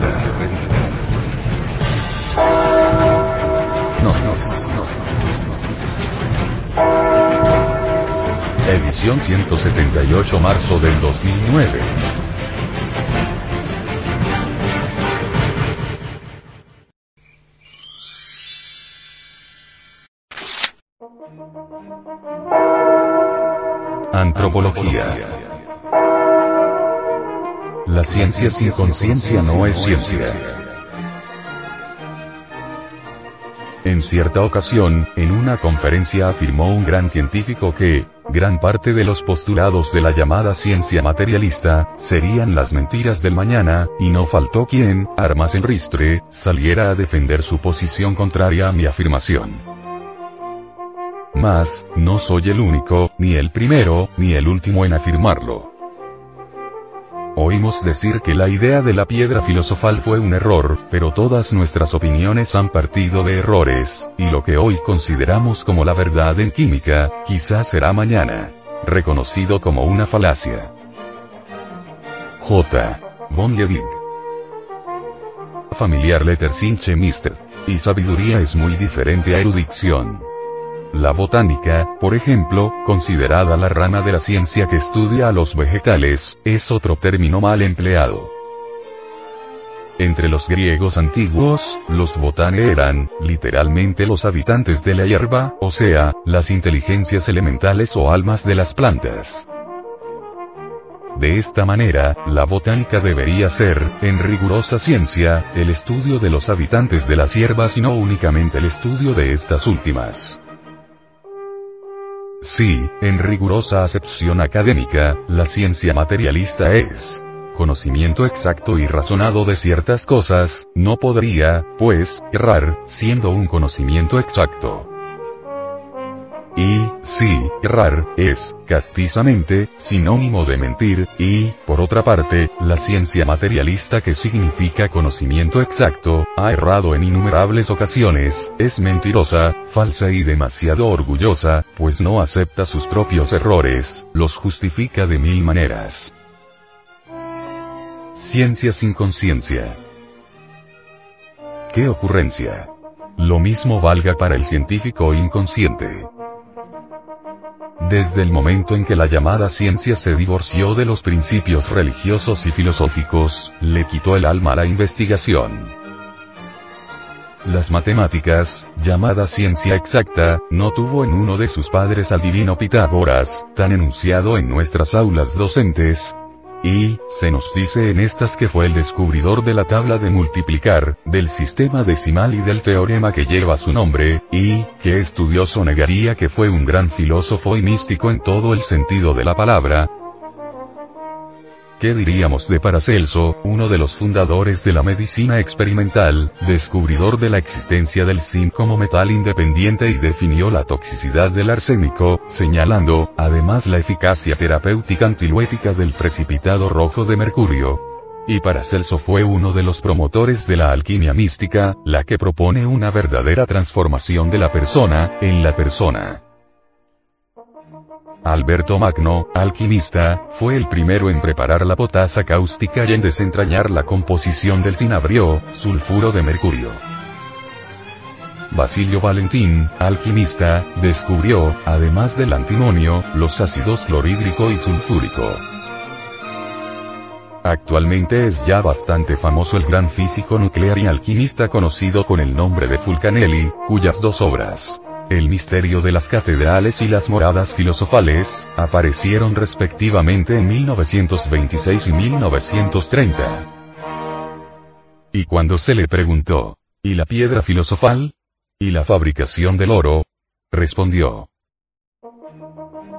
revista. Nos, nos, nos. Edición 178 marzo del 2009. Antropología. La ciencia sin conciencia no es ciencia. En cierta ocasión, en una conferencia afirmó un gran científico que, gran parte de los postulados de la llamada ciencia materialista, serían las mentiras del mañana, y no faltó quien, armas en ristre, saliera a defender su posición contraria a mi afirmación. Mas, no soy el único, ni el primero, ni el último en afirmarlo. Oímos decir que la idea de la piedra filosofal fue un error, pero todas nuestras opiniones han partido de errores, y lo que hoy consideramos como la verdad en química, quizás será mañana reconocido como una falacia. J. Von Familiar letter sinche mister. Y sabiduría es muy diferente a erudición. La botánica, por ejemplo, considerada la rama de la ciencia que estudia a los vegetales, es otro término mal empleado. Entre los griegos antiguos, los botane eran, literalmente los habitantes de la hierba, o sea, las inteligencias elementales o almas de las plantas. De esta manera, la botánica debería ser, en rigurosa ciencia, el estudio de los habitantes de las hierbas y no únicamente el estudio de estas últimas. Sí, en rigurosa acepción académica, la ciencia materialista es conocimiento exacto y razonado de ciertas cosas, no podría, pues, errar, siendo un conocimiento exacto. Y, sí, errar, es, castizamente, sinónimo de mentir, y, por otra parte, la ciencia materialista que significa conocimiento exacto, ha errado en innumerables ocasiones, es mentirosa, falsa y demasiado orgullosa, pues no acepta sus propios errores, los justifica de mil maneras. Ciencia sin conciencia. ¿Qué ocurrencia? Lo mismo valga para el científico inconsciente. Desde el momento en que la llamada ciencia se divorció de los principios religiosos y filosóficos, le quitó el alma a la investigación. Las matemáticas, llamada ciencia exacta, no tuvo en uno de sus padres al divino Pitágoras, tan enunciado en nuestras aulas docentes, y, se nos dice en estas que fue el descubridor de la tabla de multiplicar, del sistema decimal y del teorema que lleva su nombre, y, que estudioso negaría que fue un gran filósofo y místico en todo el sentido de la palabra, ¿Qué diríamos de Paracelso, uno de los fundadores de la medicina experimental, descubridor de la existencia del zinc como metal independiente y definió la toxicidad del arsénico, señalando, además la eficacia terapéutica antiluética del precipitado rojo de mercurio? Y Paracelso fue uno de los promotores de la alquimia mística, la que propone una verdadera transformación de la persona, en la persona. Alberto Magno, alquimista, fue el primero en preparar la potasa cáustica y en desentrañar la composición del cinabrio, sulfuro de mercurio. Basilio Valentín, alquimista, descubrió, además del antimonio, los ácidos clorhídrico y sulfúrico. Actualmente es ya bastante famoso el gran físico nuclear y alquimista conocido con el nombre de Fulcanelli, cuyas dos obras, el misterio de las catedrales y las moradas filosofales, aparecieron respectivamente en 1926 y 1930. Y cuando se le preguntó, ¿y la piedra filosofal? ¿Y la fabricación del oro? Respondió.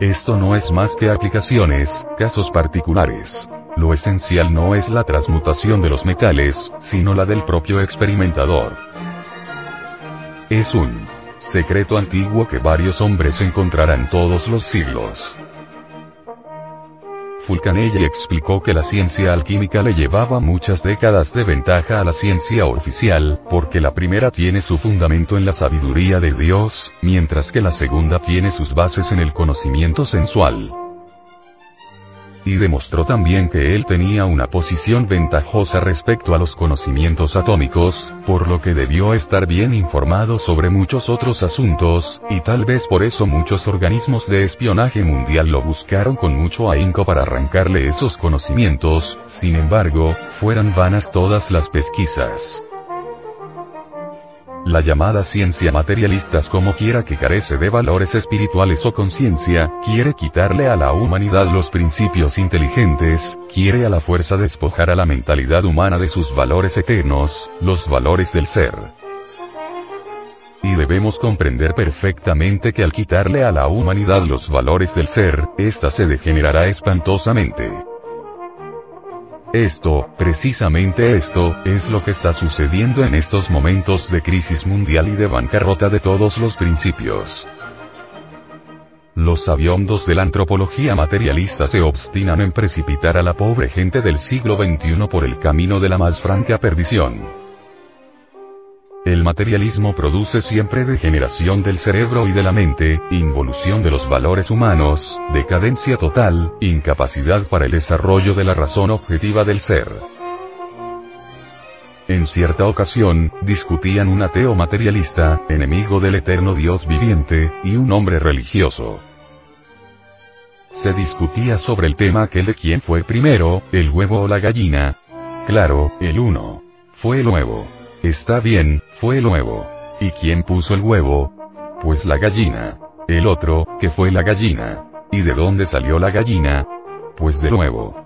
Esto no es más que aplicaciones, casos particulares. Lo esencial no es la transmutación de los metales, sino la del propio experimentador. Es un secreto antiguo que varios hombres encontrarán todos los siglos. Fulcanelli explicó que la ciencia alquímica le llevaba muchas décadas de ventaja a la ciencia oficial, porque la primera tiene su fundamento en la sabiduría de Dios, mientras que la segunda tiene sus bases en el conocimiento sensual. Y demostró también que él tenía una posición ventajosa respecto a los conocimientos atómicos, por lo que debió estar bien informado sobre muchos otros asuntos, y tal vez por eso muchos organismos de espionaje mundial lo buscaron con mucho ahínco para arrancarle esos conocimientos, sin embargo, fueran vanas todas las pesquisas. La llamada ciencia materialistas como quiera que carece de valores espirituales o conciencia, quiere quitarle a la humanidad los principios inteligentes, quiere a la fuerza despojar a la mentalidad humana de sus valores eternos, los valores del ser. Y debemos comprender perfectamente que al quitarle a la humanidad los valores del ser, ésta se degenerará espantosamente. Esto, precisamente esto, es lo que está sucediendo en estos momentos de crisis mundial y de bancarrota de todos los principios. Los sabiondos de la antropología materialista se obstinan en precipitar a la pobre gente del siglo XXI por el camino de la más franca perdición. El materialismo produce siempre degeneración del cerebro y de la mente, involución de los valores humanos, decadencia total, incapacidad para el desarrollo de la razón objetiva del ser. En cierta ocasión, discutían un ateo materialista, enemigo del eterno Dios viviente, y un hombre religioso. Se discutía sobre el tema aquel de quién fue primero, el huevo o la gallina. Claro, el uno. Fue el huevo. Está bien, fue el huevo. ¿Y quién puso el huevo? Pues la gallina. El otro, que fue la gallina. ¿Y de dónde salió la gallina? Pues de nuevo.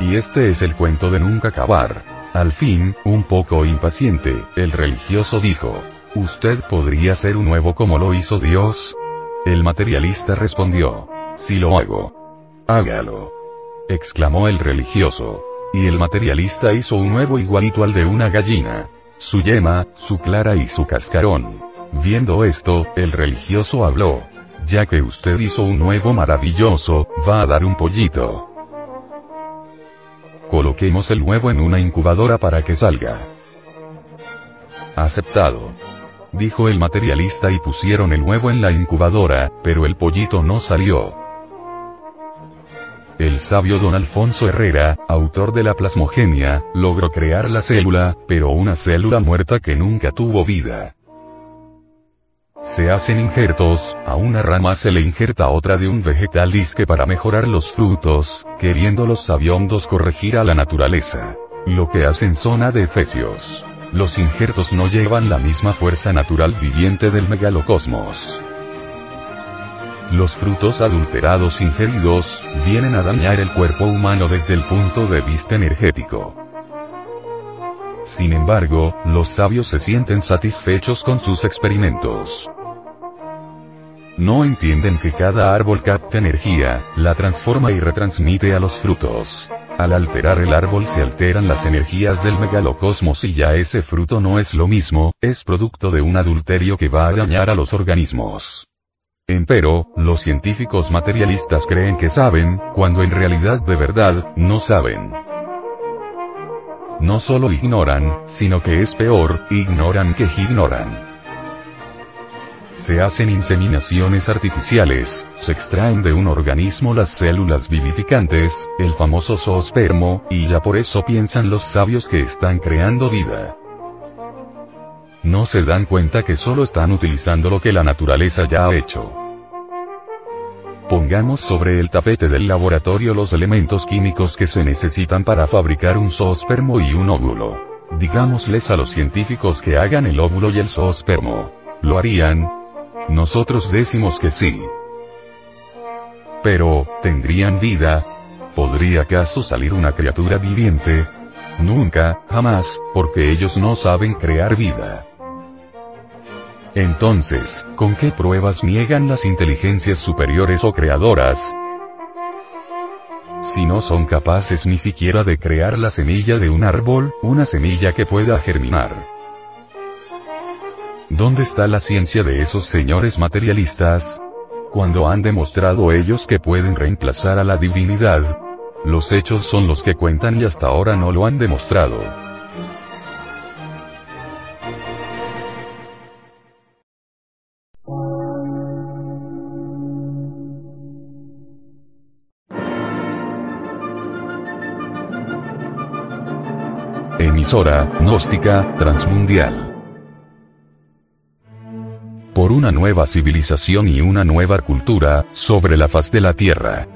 Y este es el cuento de nunca acabar. Al fin, un poco impaciente, el religioso dijo, ¿Usted podría ser un nuevo como lo hizo Dios? El materialista respondió, Si lo hago. Hágalo. exclamó el religioso. Y el materialista hizo un nuevo igualito al de una gallina. Su yema, su clara y su cascarón. Viendo esto, el religioso habló. Ya que usted hizo un nuevo maravilloso, va a dar un pollito. Coloquemos el huevo en una incubadora para que salga. Aceptado. Dijo el materialista y pusieron el huevo en la incubadora, pero el pollito no salió. El sabio don Alfonso Herrera, autor de la plasmogenia, logró crear la célula, pero una célula muerta que nunca tuvo vida. Se hacen injertos, a una rama se le injerta otra de un vegetal disque para mejorar los frutos, queriendo los sabiondos corregir a la naturaleza. Lo que hacen son adefesios. Los injertos no llevan la misma fuerza natural viviente del megalocosmos. Los frutos adulterados ingeridos, vienen a dañar el cuerpo humano desde el punto de vista energético. Sin embargo, los sabios se sienten satisfechos con sus experimentos. No entienden que cada árbol capta energía, la transforma y retransmite a los frutos. Al alterar el árbol se alteran las energías del megalocosmos y ya ese fruto no es lo mismo, es producto de un adulterio que va a dañar a los organismos. Empero, los científicos materialistas creen que saben, cuando en realidad de verdad, no saben. No solo ignoran, sino que es peor, ignoran que ignoran. Se hacen inseminaciones artificiales, se extraen de un organismo las células vivificantes, el famoso zoospermo, y ya por eso piensan los sabios que están creando vida no se dan cuenta que solo están utilizando lo que la naturaleza ya ha hecho. Pongamos sobre el tapete del laboratorio los elementos químicos que se necesitan para fabricar un zoospermo y un óvulo. Digámosles a los científicos que hagan el óvulo y el zoospermo. ¿Lo harían? Nosotros decimos que sí. Pero, ¿tendrían vida? ¿Podría acaso salir una criatura viviente? Nunca, jamás, porque ellos no saben crear vida. Entonces, ¿con qué pruebas niegan las inteligencias superiores o creadoras? Si no son capaces ni siquiera de crear la semilla de un árbol, una semilla que pueda germinar. ¿Dónde está la ciencia de esos señores materialistas? Cuando han demostrado ellos que pueden reemplazar a la divinidad. Los hechos son los que cuentan y hasta ahora no lo han demostrado. Emisora, gnóstica, transmundial. Por una nueva civilización y una nueva cultura, sobre la faz de la Tierra.